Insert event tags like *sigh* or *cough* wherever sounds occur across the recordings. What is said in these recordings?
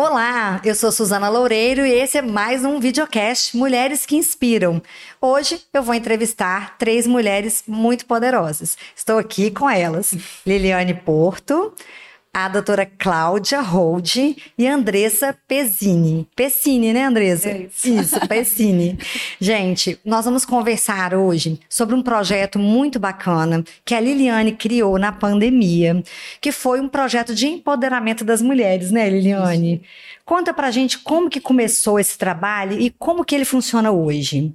Olá, eu sou Suzana Loureiro e esse é mais um videocast Mulheres que Inspiram. Hoje eu vou entrevistar três mulheres muito poderosas. Estou aqui com elas: Liliane Porto, a doutora Cláudia Hold e Andressa Pezzini. Pessini, né, Andressa? É isso. isso, Pessini. *laughs* Gente, nós vamos conversar hoje sobre um projeto muito bacana que a Liliane criou na pandemia, que foi um projeto de empoderamento das mulheres, né, Liliane? Conta pra gente como que começou esse trabalho e como que ele funciona hoje.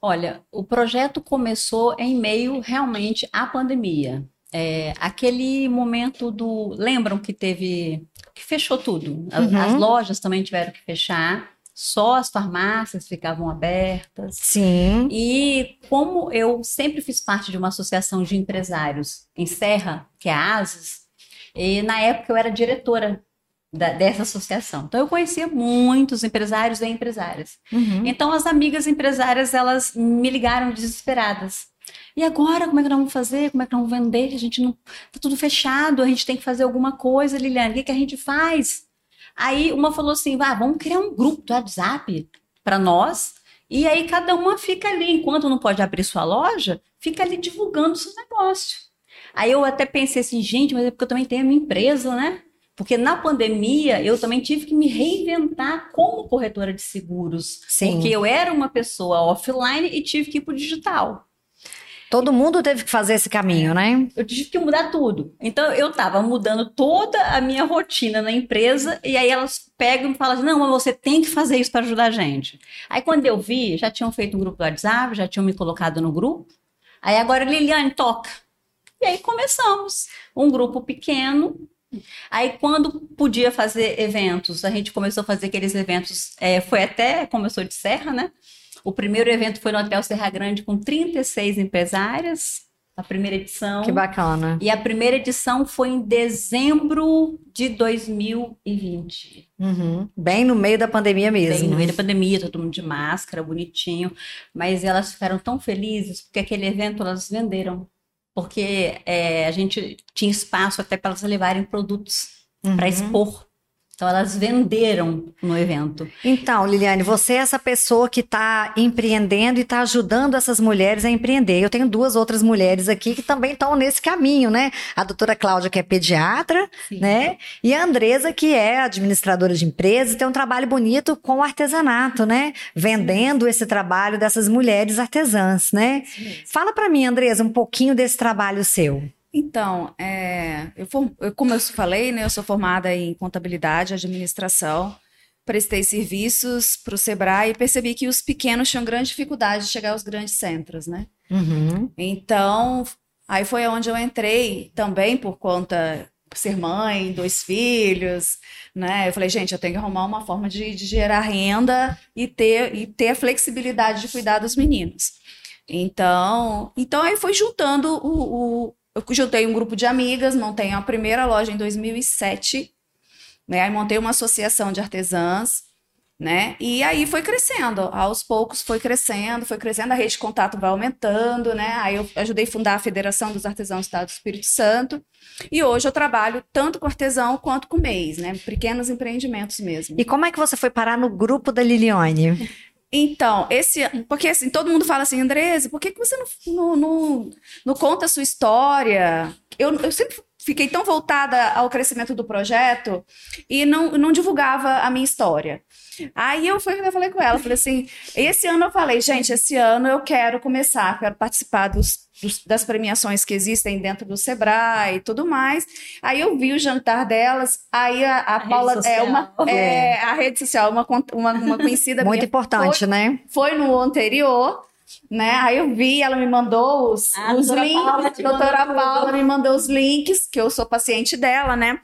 Olha, o projeto começou em meio realmente à pandemia. É, aquele momento do. Lembram que teve. que fechou tudo. A- Uhum. As lojas também tiveram que fechar, só as farmácias ficavam abertas. Sim. E como eu sempre fiz parte de uma associação de empresários em Serra, que é a ASIS, e na época eu era diretora da- dessa associação. Então eu conhecia muitos empresários e empresárias. Uhum. Então as amigas empresárias, elas me ligaram desesperadas. E agora, como é que nós vamos fazer? Como é que nós vamos vender? A gente não tá tudo fechado, a gente tem que fazer alguma coisa, Liliane, o que, que a gente faz? Aí uma falou assim: "Vá, vamos criar um grupo do WhatsApp para nós, e aí cada uma fica ali, enquanto não pode abrir sua loja, fica ali divulgando seus negócios. Aí eu até pensei assim, gente, mas é porque eu também tenho a minha empresa, né? Porque na pandemia eu também tive que me reinventar como corretora de seguros. Sim. Porque eu era uma pessoa offline e tive que ir para o digital. Todo mundo teve que fazer esse caminho, né? Eu tive que mudar tudo. Então eu estava mudando toda a minha rotina na empresa e aí elas pegam e falam assim, não, mas você tem que fazer isso para ajudar a gente. Aí quando eu vi, já tinham feito um grupo do WhatsApp, já tinham me colocado no grupo. Aí agora, Liliane, toca. E aí começamos. Um grupo pequeno. Aí quando podia fazer eventos, a gente começou a fazer aqueles eventos, é, foi até, começou de Serra, né? O primeiro evento foi no Hotel Serra Grande com 36 empresárias, a primeira edição. Que bacana. E a primeira edição foi em dezembro de 2020. Uhum. Bem no meio da pandemia mesmo. Bem no meio da pandemia, todo mundo de máscara, bonitinho. Mas elas ficaram tão felizes porque aquele evento elas venderam. Porque é, a gente tinha espaço até para elas levarem produtos Uhum. para expor. Então elas venderam no evento. Então, Liliane, você é essa pessoa que está empreendendo e está ajudando essas mulheres a empreender. Eu tenho duas outras mulheres aqui que também estão nesse caminho, né? A doutora Cláudia, que é pediatra, Sim. né? E a Andresa, que é administradora de empresas, tem um trabalho bonito com o artesanato, né? Vendendo esse trabalho dessas mulheres artesãs, né? Fala para mim, Andresa, um pouquinho desse trabalho seu. Então, é, eu, for- eu- como eu falei, né, eu sou formada em contabilidade, administração, prestei serviços para o Sebrae e percebi que os pequenos tinham grande dificuldade de chegar aos grandes centros, né? Uhum. Então, aí foi onde eu entrei também por conta ser mãe, dois filhos, né? Eu falei, gente, eu tenho que arrumar uma forma de, de gerar renda e ter, e ter a flexibilidade de cuidar dos meninos. Então, então aí foi juntando o, o- eu juntei um grupo de amigas, montei a primeira loja em 2007, né? Aí montei uma associação de artesãs, né? E aí foi crescendo, aos poucos foi crescendo, foi crescendo, a rede de contato vai aumentando, né? Aí eu ajudei a fundar a Federação dos Artesãos do Estado do Espírito Santo. E hoje eu trabalho tanto com artesão quanto com MEIs, né? Pequenos empreendimentos mesmo. E como é que você foi parar no grupo da Liliane? *laughs* Então, esse, porque assim, todo mundo fala assim, Andresa, por que, que você não, não, não, não conta a sua história? Eu, eu sempre fiquei tão voltada ao crescimento do projeto e não, não divulgava a minha história. Aí eu, fui, eu falei com ela, falei assim, esse ano eu falei, gente, esse ano eu quero começar, quero participar dos, dos- das premiações que existem dentro do Sebrae e tudo mais. Aí eu vi o jantar delas, aí a, a, A rede Paula, é uma, é, a rede social, uma, uma, uma conhecida Muito minha importante, né? foi no anterior, né? Aí eu vi, ela me mandou os, Ah, os doutora links. Paula doutora tudo. Paula me mandou os links, que eu sou paciente dela, né?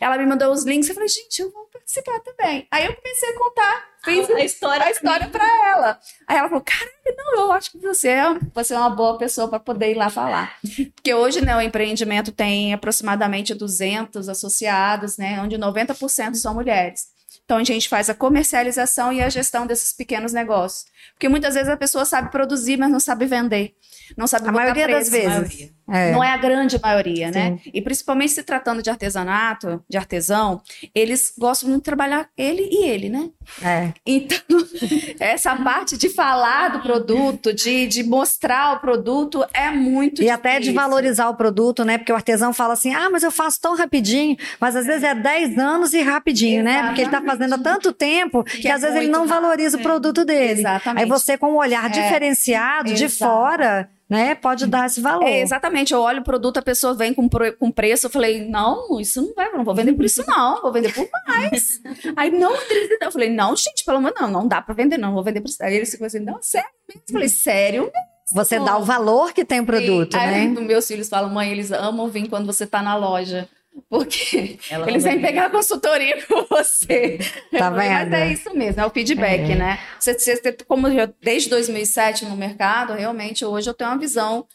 Ela me mandou os links. Eu falei, gente, eu vou participar também. Aí eu comecei a contar, fiz a história. a história pra ela. Aí ela falou, caraca, não, eu acho que você é, você é uma boa pessoa para poder ir lá falar. Porque hoje, né, o empreendimento tem aproximadamente 200 associados, né? Onde 90% são mulheres. Então a gente faz a comercialização e a gestão desses pequenos negócios. Porque muitas vezes a pessoa sabe produzir, mas não sabe vender. Não sabe A botar maioria preço. das vezes. É. Não é a grande maioria, né? E principalmente se tratando de artesanato, de artesão, eles gostam muito de trabalhar ele e ele, né? É. Então, *laughs* essa parte de falar do produto, de, de mostrar o produto, é muito E até de difícil. valorizar o produto, né? Porque o artesão fala assim: ah, mas eu faço tão rapidinho. Mas às vezes é 10 anos e rapidinho, né? Porque ele tá fazendo há tanto tempo que, é às vezes ele não valoriza o produto dele. Exatamente. Aí você, com um olhar diferenciado de fora, né, pode dar esse valor. É, exatamente, eu olho o produto, a pessoa vem com, com preço, eu falei, não, isso não vai, não vou vender por isso não, vou vender por mais. *laughs* Aí, não, eu falei, não, gente, pelo menos não, não dá pra vender não, vou vender por isso. Aí eles ficam assim, não, sério mesmo? Eu falei, sério Você dá o valor que tem o produto, Aí, né? meus filhos falam, mãe, eles amam vir quando você tá na loja. Porque Ela eles vêm também. pegar consultoria *laughs* com você. Tá falei, Mas vendo? é isso mesmo, é o feedback, É. né? Você, você- como eu, desde 2007 no mercado, realmente hoje eu tenho uma visão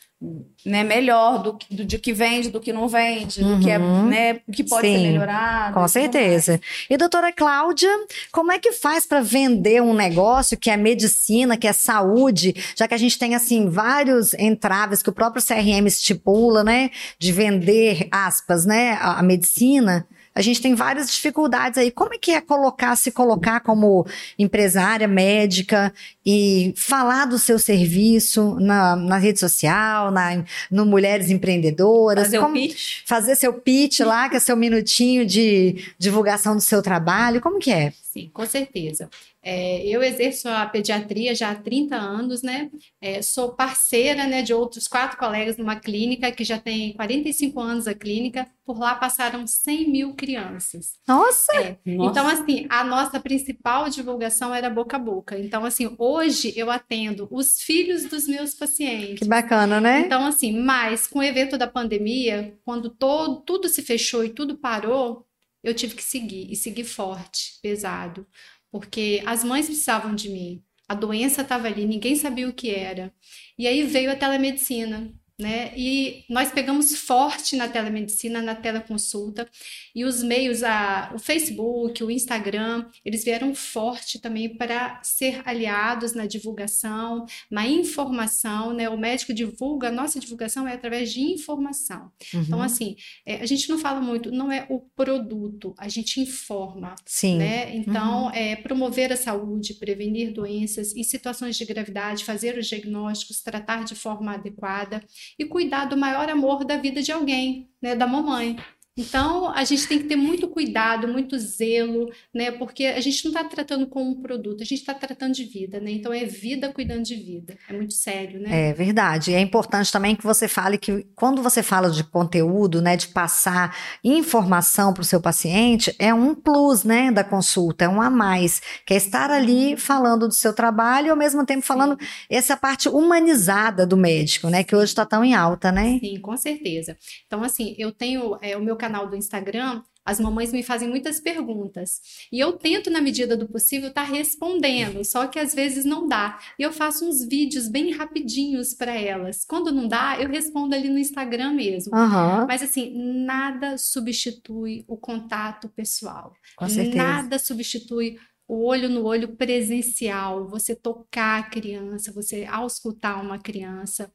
né, melhor do, que- do, de que vende, do que não vende, do que, é, Uhum. né, o que pode Sim, ser melhorado. Com certeza. E doutora Cláudia, como é que faz para vender um negócio que é medicina, que é saúde, já que a gente tem assim vários entraves que o próprio CRM estipula, né, de vender aspas, né, a, a medicina? A gente tem várias dificuldades aí. Como é que é colocar, se colocar como empresária, médica e falar do seu serviço na, na rede social, na, no Mulheres Empreendedoras? Fazer Como- o pitch. fazer seu pitch lá, que é seu minutinho de divulgação do seu trabalho. Como que é? Sim, com certeza. É, eu exerço a pediatria já há 30 anos, né? É, sou parceira, né, de outros quatro colegas numa clínica que já tem 45 anos a clínica. Por lá passaram 100 mil crianças. Nossa! É, Então, assim, a nossa principal divulgação era boca a boca. Então, assim, hoje eu atendo os filhos dos meus pacientes. Que bacana, né? Então, assim, mas com o evento da pandemia, quando todo, tudo se fechou e tudo parou, eu tive que seguir, e seguir forte, pesado, porque as mães precisavam de mim, a doença estava ali, ninguém sabia o que era. E aí veio a telemedicina, né? E nós pegamos forte na telemedicina, na teleconsulta, e os meios, a, o Facebook, o Instagram, eles vieram forte também para ser aliados na divulgação, na informação, né? O médico divulga, a nossa divulgação é através de informação. Então, Uhum. assim, é, a gente não fala muito, não é o produto, a gente informa, Sim. né? Então, é promover a saúde, prevenir doenças em situações de gravidade, fazer os diagnósticos, tratar de forma adequada e cuidar do maior amor da vida de alguém, né? Da mamãe. Então, a gente tem que ter muito cuidado, muito zelo, né? Porque a gente não está tratando com um produto, a gente está tratando de vida, né? Então, é vida cuidando de vida. É muito sério, né? É verdade. E é importante também que você fale que quando você fala de conteúdo, né, de passar informação para o seu paciente, é um plus, né, da consulta, é um a mais, que é estar ali falando do seu trabalho e ao mesmo tempo falando essa parte humanizada do médico, né, que hoje está tão em alta, né? Sim, com certeza. Então, assim, eu tenho é, o meu canal do Instagram, as mamães me fazem muitas perguntas. E eu tento, na medida do possível, estar respondendo, só que às vezes não dá. E eu faço uns vídeos bem rapidinhos para elas. Quando não dá, eu respondo ali no Instagram mesmo. Aham, Mas assim, nada substitui o contato pessoal. com certeza. Nada substitui o olho no olho presencial, você tocar a criança, você auscultar uma criança.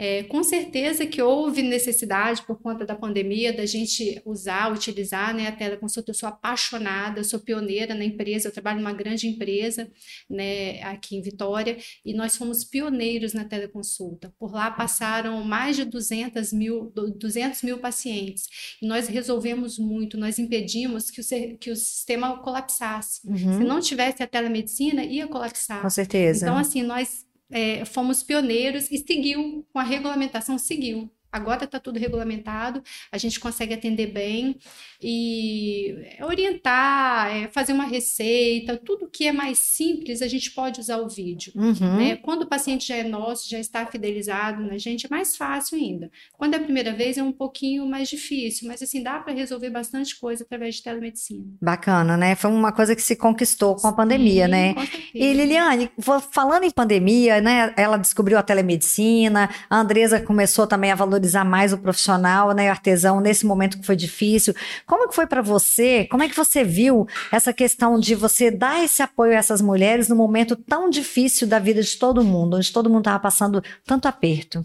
É, com certeza que houve necessidade, por conta da pandemia, da gente usar, utilizar né, a teleconsulta. Eu sou apaixonada, eu sou pioneira na empresa, eu trabalho numa grande empresa né, aqui em Vitória, e nós fomos pioneiros na teleconsulta. Por lá passaram mais de 200 mil, 200 mil pacientes, e nós resolvemos muito, nós impedimos que o, que o sistema colapsasse. Se Uhum, não tivesse a telemedicina, ia colapsar. com certeza. Então, assim, nós é, fomos pioneiros e seguiu, com a regulamentação, seguiu. Agora está tudo regulamentado, a gente consegue atender bem e orientar, é, fazer uma receita, tudo que é mais simples, a gente pode usar o vídeo. Uhum. né? Quando o paciente já é nosso, já está fidelizado na gente, é mais fácil ainda. Quando é a primeira vez, é um pouquinho mais difícil, mas assim, dá para resolver bastante coisa através de telemedicina. Bacana, né? Foi uma coisa que se conquistou com a pandemia, Sim, né? E Liliane, falando em pandemia, né? Ela descobriu a telemedicina, a Andresa começou também a valorizar valorizar mais o profissional, né, o artesão nesse momento que foi difícil. Como que foi para você? Como é que você viu essa questão de você dar esse apoio a essas mulheres no momento tão difícil da vida de todo mundo, onde todo mundo estava passando tanto aperto?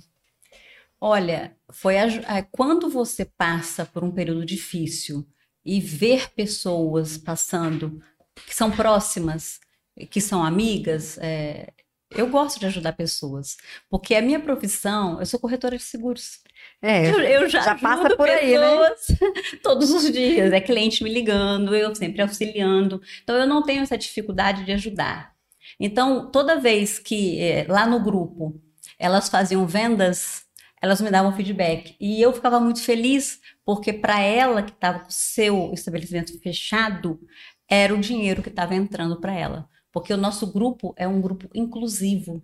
Olha, foi a, a, quando você passa por um período difícil e ver pessoas passando que são próximas, que são amigas, é, eu gosto de ajudar pessoas, porque a minha profissão, eu sou corretora de seguros. É, eu, eu já, já passa por aí, né? *laughs* todos os dias. É cliente me ligando, eu sempre auxiliando. Então, eu não tenho essa dificuldade de ajudar. Então, toda vez que é, lá no grupo elas faziam vendas, elas me davam feedback. E eu ficava muito feliz, porque para ela que estava com o seu estabelecimento fechado, era o dinheiro que estava entrando para ela porque o nosso grupo é um grupo inclusivo.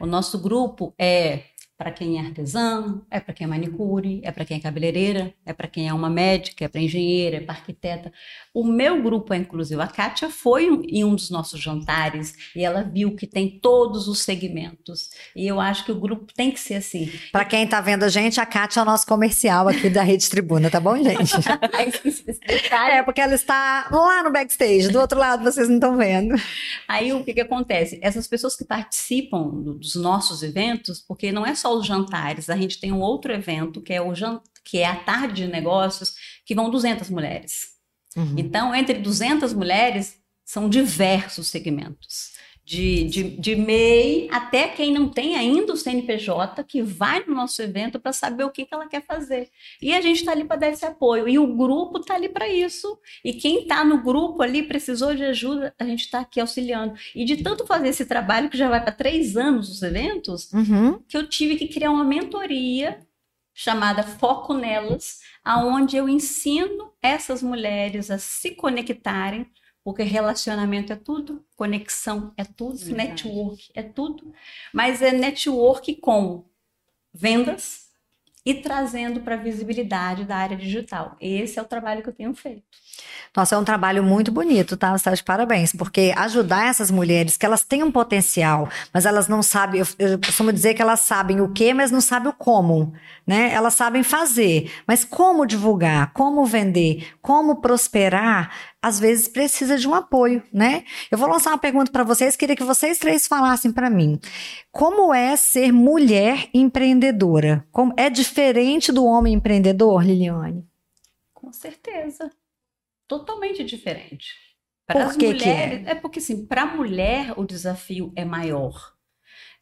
O nosso grupo é para quem é artesão, é para quem é manicure, é para quem é cabeleireira, é para quem é uma médica, é para engenheira, é para arquiteta. O meu grupo é inclusivo. A Kátia foi em um dos nossos jantares e ela viu que tem todos os segmentos. E eu acho que o grupo tem que ser assim. Para quem está vendo a gente, a Kátia é o nosso comercial aqui da Rede Tribuna, tá bom, gente? *laughs* é, porque ela está lá no backstage, do outro lado vocês não estão vendo. Aí o que, que acontece? Essas pessoas que participam dos nossos eventos, porque não é só os jantares, a gente tem um outro evento que é o que é a tarde de negócios, que vão 200 mulheres. Uhum. Então, entre 200 mulheres, são diversos segmentos. De, de, de MEI até quem não tem ainda o CNPJ, que vai no nosso evento para saber o que, que ela quer fazer. E a gente está ali para dar esse apoio. E o grupo está ali para isso. E quem está no grupo ali precisou de ajuda, a gente está aqui auxiliando. E de tanto fazer esse trabalho, que já vai para três anos os eventos, uhum. que eu tive que criar uma mentoria chamada Foco Nelas, aonde eu ensino essas mulheres a se conectarem, porque relacionamento é tudo, conexão é tudo, network é tudo, mas é network com vendas e trazendo para a visibilidade da área digital. Esse é o trabalho que eu tenho feito. Nossa, é um trabalho muito bonito, tá? Você de parabéns, porque ajudar essas mulheres que elas têm um potencial, mas elas não sabem, eu, eu costumo dizer que elas sabem o que, mas não sabem o como, né? Elas sabem fazer, mas como divulgar, como vender, como prosperar, às vezes precisa de um apoio, né? Eu vou lançar uma pergunta para vocês, queria que vocês três falassem para mim. Como é ser mulher empreendedora? Como é diferente do homem empreendedor, Liliane? Com certeza totalmente diferente. Para as mulheres, que é? é? porque assim, para a mulher o desafio é maior.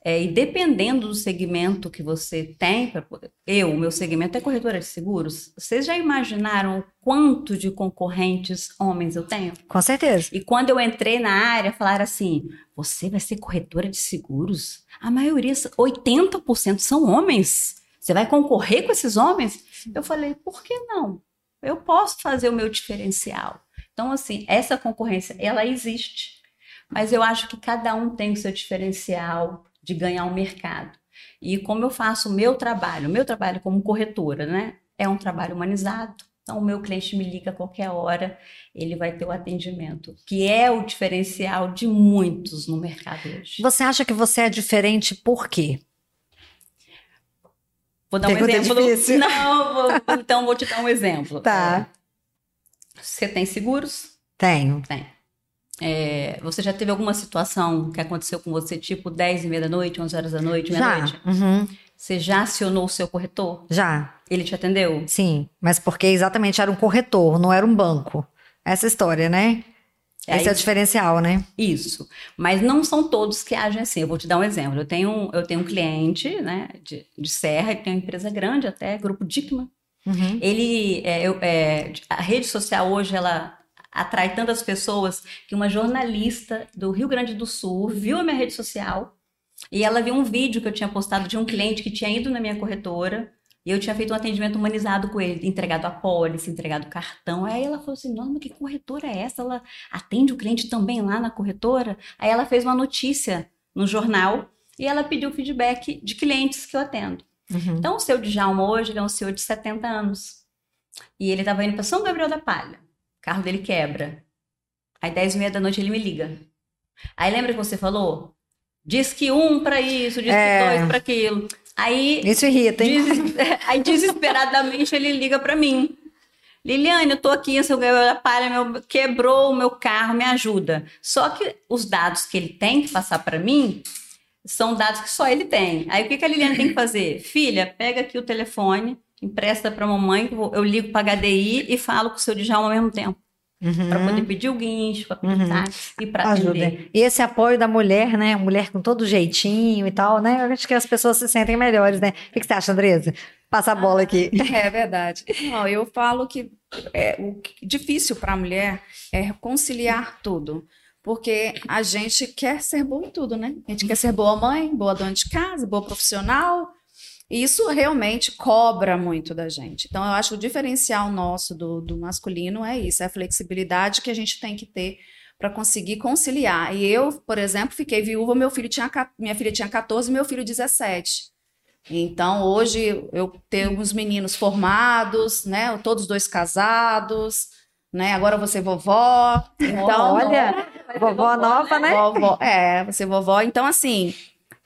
É, e dependendo do segmento que você tem, eu, o meu segmento é corretora de seguros. Vocês já imaginaram quanto de concorrentes homens eu tenho? Com certeza. E quando eu entrei na área, falaram assim: você vai ser corretora de seguros? A maioria, 80% são homens. Você vai concorrer com esses homens? Eu falei: por que não? eu posso fazer o meu diferencial. Então, assim, essa concorrência, ela existe. Mas eu acho que cada um tem o seu diferencial de ganhar o um mercado. E como eu faço o meu trabalho, o meu trabalho como corretora, né? É um trabalho humanizado. Então, o meu cliente me liga a qualquer hora, ele vai ter o atendimento, que é o diferencial de muitos no mercado hoje. Você acha que você é diferente por quê? Vou dar Pergunta um exemplo. Difícil. *laughs* Não, vou, então vou te dar um exemplo. Tá. É, você tem seguros? Tenho. Tem. É, você já teve alguma situação que aconteceu com você, tipo 10 e meia da noite, 11 horas da noite, meia-noite? Uhum. Você já acionou o seu corretor? Já. Ele te atendeu? Sim, mas porque exatamente era um corretor, não era um banco. Essa história, né? Esse é o diferencial, né? Isso. Mas não são todos que agem assim. Eu vou te dar um exemplo. Eu tenho, eu tenho um cliente né, de, de Serra, que tem uma empresa grande até, Grupo Dickman. Uhum. Ele, é, eu, é, a rede social hoje, ela atrai tantas pessoas que uma jornalista do Rio Grande do Sul viu a minha rede social e ela viu um vídeo que eu tinha postado de um cliente que tinha ido na minha corretora e eu tinha feito um atendimento humanizado com ele, entregado a pólice, entregado o cartão. Aí ela falou assim: Nossa, que corretora é essa? Ela atende o cliente também lá na corretora? Aí ela fez uma notícia no jornal e ela pediu feedback de clientes que eu atendo. Uhum. Então, o seu Djalma hoje é um senhor de 70 anos. E ele estava indo para São Gabriel da Palha. O carro dele quebra. Aí, 10 e meia da noite, ele me liga. Aí, lembra que você falou? Diz que um para isso, diz é. que dois para aquilo. Aí, Isso irrita, hein? des- *laughs* *laughs* aí desesperadamente ele liga pra mim. Liliane, eu tô aqui, seu da palha meu, quebrou o meu carro, me ajuda. Só que os dados que ele tem que passar pra mim são dados que só ele tem. Aí o que, que a Liliane tem que fazer? Filha, pega aqui o telefone, empresta pra mamãe, que eu ligo pra HDI e falo com o seu Djalma ao mesmo tempo. Pra poder pedir o guincho, pra pedir Uhum. táxi e pra Ajuda. atender. E esse apoio da mulher, né? Mulher com todo jeitinho e tal, né? Eu acho que as pessoas se sentem melhores, né? O que você acha, Andresa? Passa a bola aqui. *laughs* É verdade. Não, eu falo que é, o difícil para a mulher é conciliar tudo. Porque a gente quer ser boa em tudo, né? A gente quer ser boa mãe, boa dona de casa, boa profissional. E isso realmente cobra muito da gente. Então, eu acho que o diferencial nosso do, do masculino é isso, é a flexibilidade que a gente tem que ter para conseguir conciliar. E eu, por exemplo, fiquei viúva, meu filho tinha, minha filha tinha 14 e meu filho 17. Então, hoje eu tenho uns meninos formados, né? Todos dois casados, né? Agora você vovó. Então, Olha, vovó nova, né? Vovó, é, você vovó. Então, assim,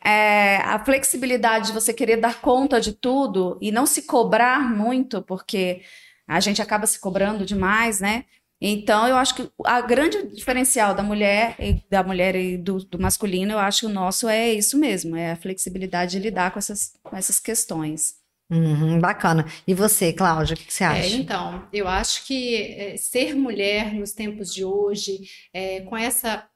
é, a flexibilidade de você querer dar conta de tudo e não se cobrar muito, porque a gente acaba se cobrando demais, né? Então, eu acho que a grande diferencial da mulher e da mulher e do, do masculino, eu acho que o nosso é isso mesmo, é a flexibilidade de lidar com essas, com essas questões. Uhum, bacana. E você, Cláudia, o que você É, acha? então, eu acho que é, ser mulher nos tempos de hoje, é, com essa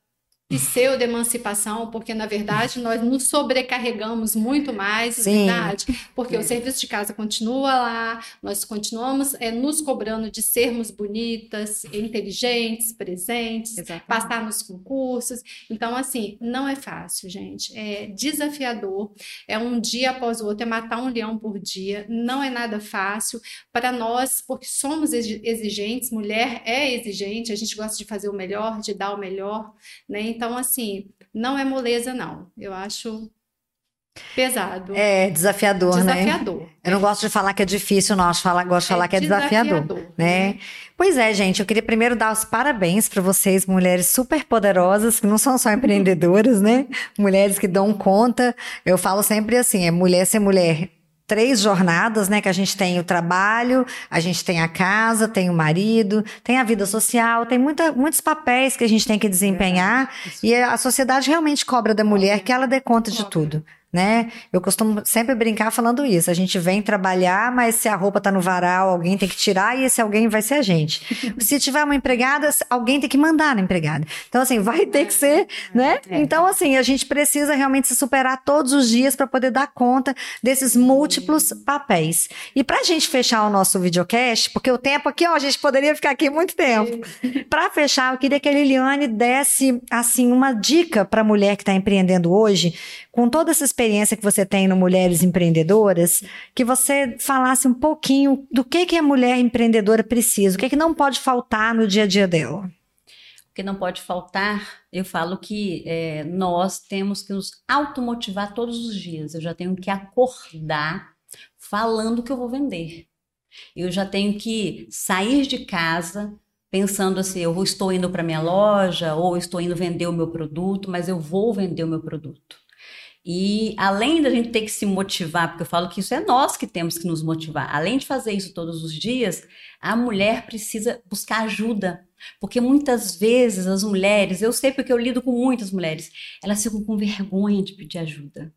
pseudo-emancipação, porque na verdade nós nos sobrecarregamos muito mais, na Sim. verdade, porque É. o serviço de casa continua lá, nós continuamos é, nos cobrando de sermos bonitas, inteligentes, presentes, passar nos concursos. Então, assim, não é fácil, gente. É desafiador. É um dia após o outro, é matar um leão por dia. Não é nada fácil para nós, porque somos exi- exigentes. Mulher é exigente. A gente gosta de fazer o melhor, de dar o melhor, né? Então, assim, não é moleza, não. Eu acho pesado. É desafiador, né? desafiador. Eu não gosto de falar que é difícil, não. Acho falar, gosto de falar que é desafiador. né? Pois é, gente, eu queria primeiro dar os parabéns para vocês, mulheres super poderosas, que não são só empreendedoras, né? Mulheres que dão conta. Eu falo sempre assim, é mulher ser mulher. Três jornadas, né? Que a gente tem o trabalho, a gente tem a casa, tem o marido, tem a vida social, tem muita, muitos papéis que a gente tem que desempenhar. E a sociedade realmente cobra da mulher que ela dê conta de tudo né? Eu costumo sempre brincar falando isso. A gente vem trabalhar, mas se a roupa tá no varal, alguém tem que tirar e esse alguém vai ser a gente. *laughs* se tiver uma empregada, alguém tem que mandar na empregada. Então assim, vai ter que ser, né? Então assim, a gente precisa realmente se superar todos os dias para poder dar conta desses múltiplos papéis. E pra gente fechar o nosso videocast, porque o tempo aqui, ó, a gente poderia ficar aqui muito tempo. *laughs* Para fechar, eu queria que a Liliane desse assim uma dica para a mulher que está empreendendo hoje, com toda essa experiência que você tem no Mulheres Empreendedoras, que você falasse um pouquinho do que que a mulher empreendedora precisa, o que que não pode faltar no dia a dia dela. O que não pode faltar, eu falo que é, nós temos que nos automotivar todos os dias. Eu já tenho que acordar falando que eu vou vender. Eu já tenho que sair de casa pensando assim, eu estou indo para minha loja ou estou indo vender o meu produto, mas eu vou vender o meu produto. E além da gente ter que se motivar, porque eu falo que isso é nós que temos que nos motivar, além de fazer isso todos os dias, a mulher precisa buscar ajuda. Porque muitas vezes as mulheres, eu sei porque eu lido com muitas mulheres, elas ficam com vergonha de pedir ajuda.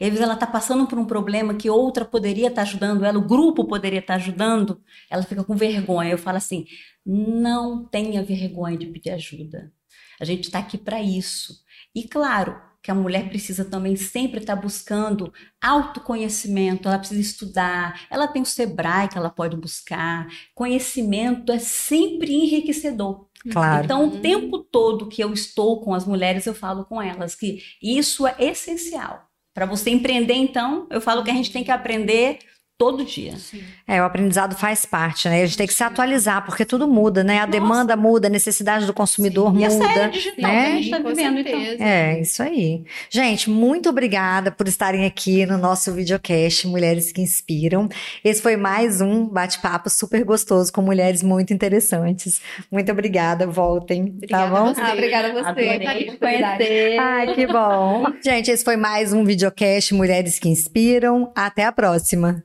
E às vezes ela está passando por um problema que outra poderia estar ajudando ela, o grupo poderia estar ajudando, ela fica com vergonha. Eu falo assim: não tenha vergonha de pedir ajuda. A gente está aqui para isso. E claro que a mulher precisa também sempre estar buscando autoconhecimento, ela precisa estudar, ela tem o Sebrae que ela pode buscar. Conhecimento é sempre enriquecedor. Claro. Então, o tempo todo que eu estou com as mulheres, eu falo com elas que isso é essencial. Para você empreender, então, eu falo que a gente tem que aprender todo dia. É, o aprendizado faz parte, né? A gente tem que se atualizar, porque tudo muda, né? A demanda muda, a necessidade do consumidor E essa era muda. digital né? que a gente está vivendo, então. É, isso aí. Gente, muito obrigada por estarem aqui no nosso videocast Mulheres que Inspiram. Esse foi mais um bate-papo super gostoso com mulheres muito interessantes. Muito obrigada, voltem, tá Obrigada bom? a você. Ah, obrigada a você. Adorei conhecer. Ai, que bom. Gente, esse foi mais um videocast Mulheres que Inspiram. Até a próxima.